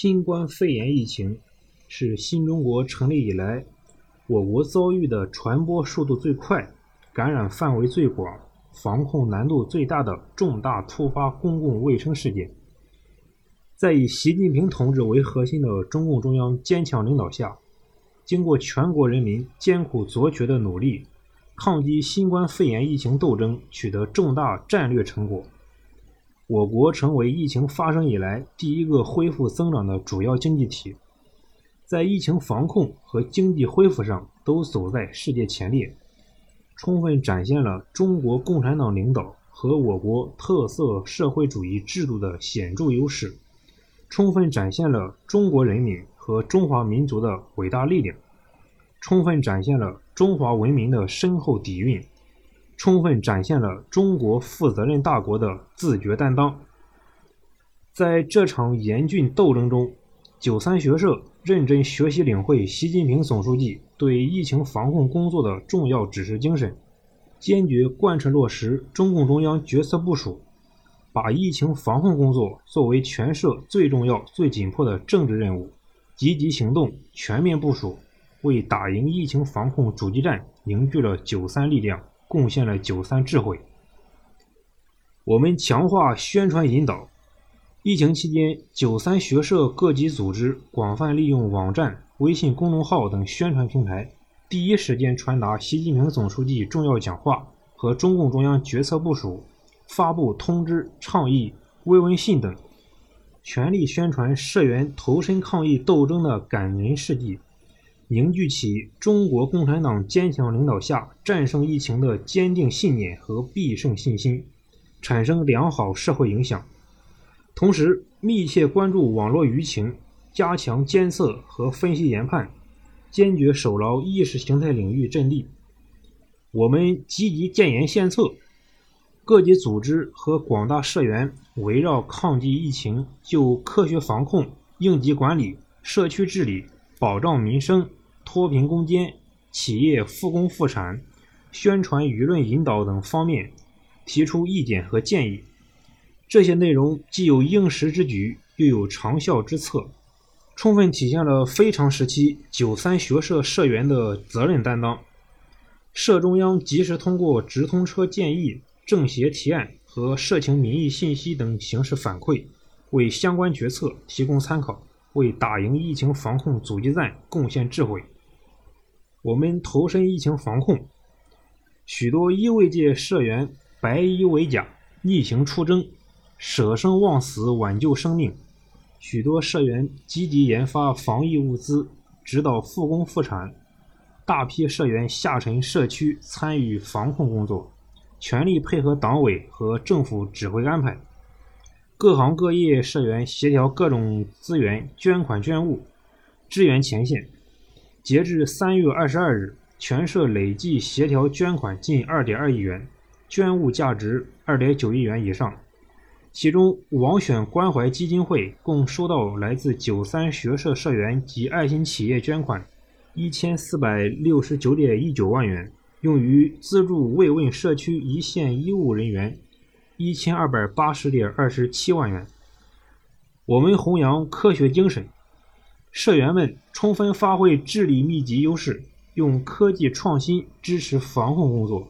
新冠肺炎疫情是新中国成立以来我国遭遇的传播速度最快、感染范围最广、防控难度最大的重大突发公共卫生事件。在以习近平同志为核心的中共中央坚强领导下，经过全国人民艰苦卓绝的努力，抗击新冠肺炎疫情斗争取得重大战略成果。我国成为疫情发生以来第一个恢复增长的主要经济体，在疫情防控和经济恢复上都走在世界前列，充分展现了中国共产党领导和我国特色社会主义制度的显著优势，充分展现了中国人民和中华民族的伟大力量，充分展现了中华文明的深厚底蕴。充分展现了中国负责任大国的自觉担当。在这场严峻斗争中，九三学社认真学习领会习近平总书记对疫情防控工作的重要指示精神，坚决贯彻落实中共中央决策部署，把疫情防控工作作为全社最重要、最紧迫的政治任务，积极行动、全面部署，为打赢疫情防控阻击战凝聚了九三力量。贡献了九三智慧。我们强化宣传引导。疫情期间，九三学社各级组织广泛利用网站、微信公众号等宣传平台，第一时间传达习近平总书记重要讲话和中共中央决策部署，发布通知、倡议、慰问信等，全力宣传社员投身抗疫斗争的感人事迹。凝聚起中国共产党坚强领导下战胜疫情的坚定信念和必胜信心，产生良好社会影响。同时，密切关注网络舆情，加强监测和分析研判，坚决守牢意识形态领域阵地。我们积极建言献策，各级组织和广大社员围绕抗击疫情、就科学防控、应急管理、社区治理、保障民生。脱贫攻坚、企业复工复产、宣传舆论引导等方面提出意见和建议。这些内容既有应时之举，又有长效之策，充分体现了非常时期九三学社社员的责任担当。社中央及时通过直通车建议、政协提案和社情民意信息等形式反馈，为相关决策提供参考，为打赢疫情防控阻击战贡献智慧。我们投身疫情防控，许多医卫界社员白衣为甲，逆行出征，舍生忘死挽救生命；许多社员积极研发防疫物资，指导复工复产；大批社员下沉社区参与防控工作，全力配合党委和政府指挥安排；各行各业社员协调各种资源捐款捐物，支援前线。截至三月二十二日，全社累计协调捐款近二点二亿元，捐物价值二点九亿元以上。其中，网选关怀基金会共收到来自九三学社社员及爱心企业捐款一千四百六十九点一九万元，用于资助慰问社区一线医务人员一千二百八十点二十七万元。我们弘扬科学精神。社员们充分发挥智力密集优势，用科技创新支持防控工作。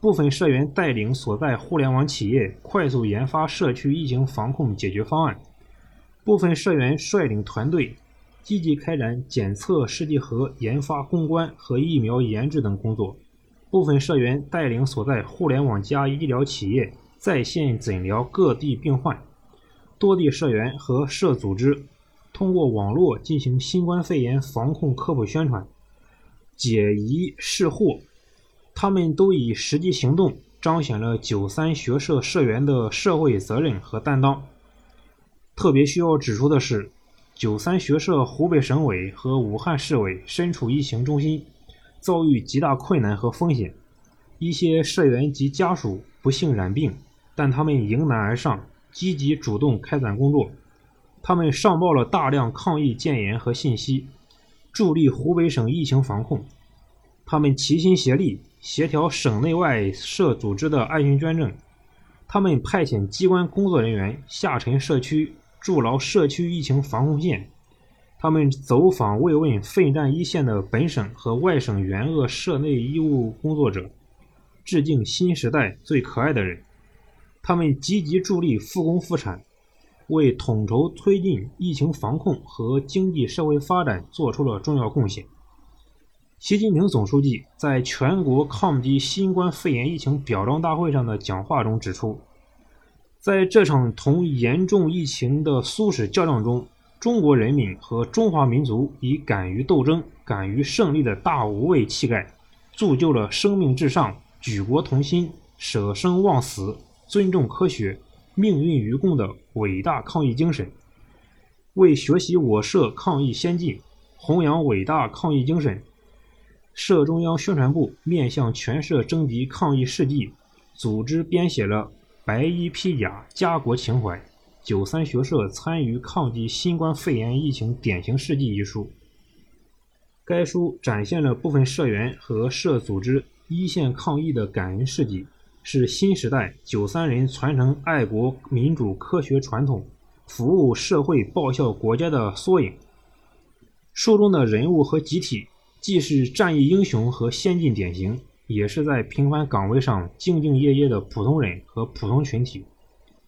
部分社员带领所在互联网企业快速研发社区疫情防控解决方案；部分社员率领团队积极开展检测试剂盒研发攻关和疫苗研制等工作；部分社员带领所在互联网加医疗企业在线诊疗各地病患。多地社员和社组织。通过网络进行新冠肺炎防控科普宣传、解疑释惑，他们都以实际行动彰显了九三学社社员的社会责任和担当。特别需要指出的是，九三学社湖北省委和武汉市委身处疫情中心，遭遇极大困难和风险。一些社员及家属不幸染病，但他们迎难而上，积极主动开展工作。他们上报了大量抗疫建言和信息，助力湖北省疫情防控。他们齐心协力，协调省内外社组织的爱心捐赠。他们派遣机关工作人员下沉社区，筑牢社区疫情防控线。他们走访慰问奋战一线的本省和外省援鄂社内医务工作者，致敬新时代最可爱的人。他们积极助力复工复产，为统筹推进疫情防控和经济社会发展做出了重要贡献。习近平总书记在全国抗击新冠肺炎疫情表彰大会上的讲话中指出，在这场同严重疫情的殊死较量中，中国人民和中华民族以敢于斗争、敢于胜利的大无畏气概，铸就了生命至上、举国同心、舍生忘死、尊重科学、命运与共的伟大抗疫精神。为学习我社抗疫先进，弘扬伟大抗疫精神，社中央宣传部面向全社征集抗疫事迹，组织编写了《白衣披甲，家国情怀》。九三学社参与抗击新冠肺炎疫情典型事迹一书，该书展现了部分社员和社组织一线抗疫的感人事迹，是新时代九三人传承爱国民主科学传统、服务社会报效国家的缩影。书中的人物和集体，既是战役英雄和先进典型，也是在平凡岗位上兢兢业业的普通人和普通群体。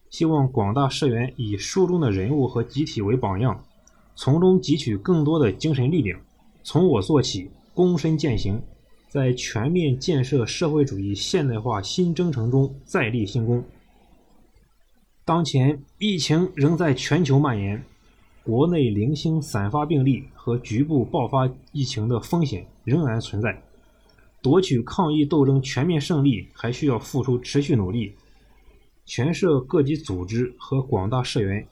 希望广大社员以书中的人物和集体为榜样，从中汲取更多的精神力量，从我做起，躬身践行，在全面建设社会主义现代化新征程中再立新功。当前疫情仍在全球蔓延，国内零星散发病例和局部爆发疫情的风险仍然存在，夺取抗疫斗争全面胜利还需要付出持续努力。全社各级组织和广大社员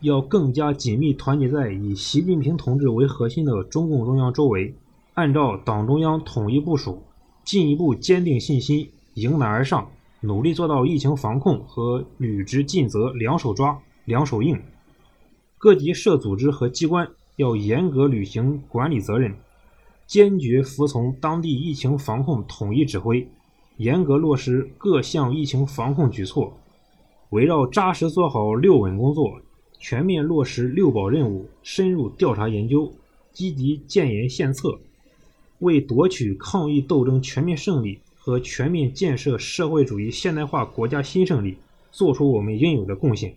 要更加紧密团结在以习近平同志为核心的中共中央周围，按照党中央统一部署，进一步坚定信心，迎难而上，努力做到疫情防控和履职尽责两手抓、两手硬。各级社组织和机关要严格履行管理责任，坚决服从当地疫情防控统一指挥，严格落实各项疫情防控举措。围绕扎实做好“六稳”工作，全面落实“六保”任务，深入调查研究，积极建言献策，为夺取抗疫斗争全面胜利和全面建设社会主义现代化国家新胜利，做出我们应有的贡献。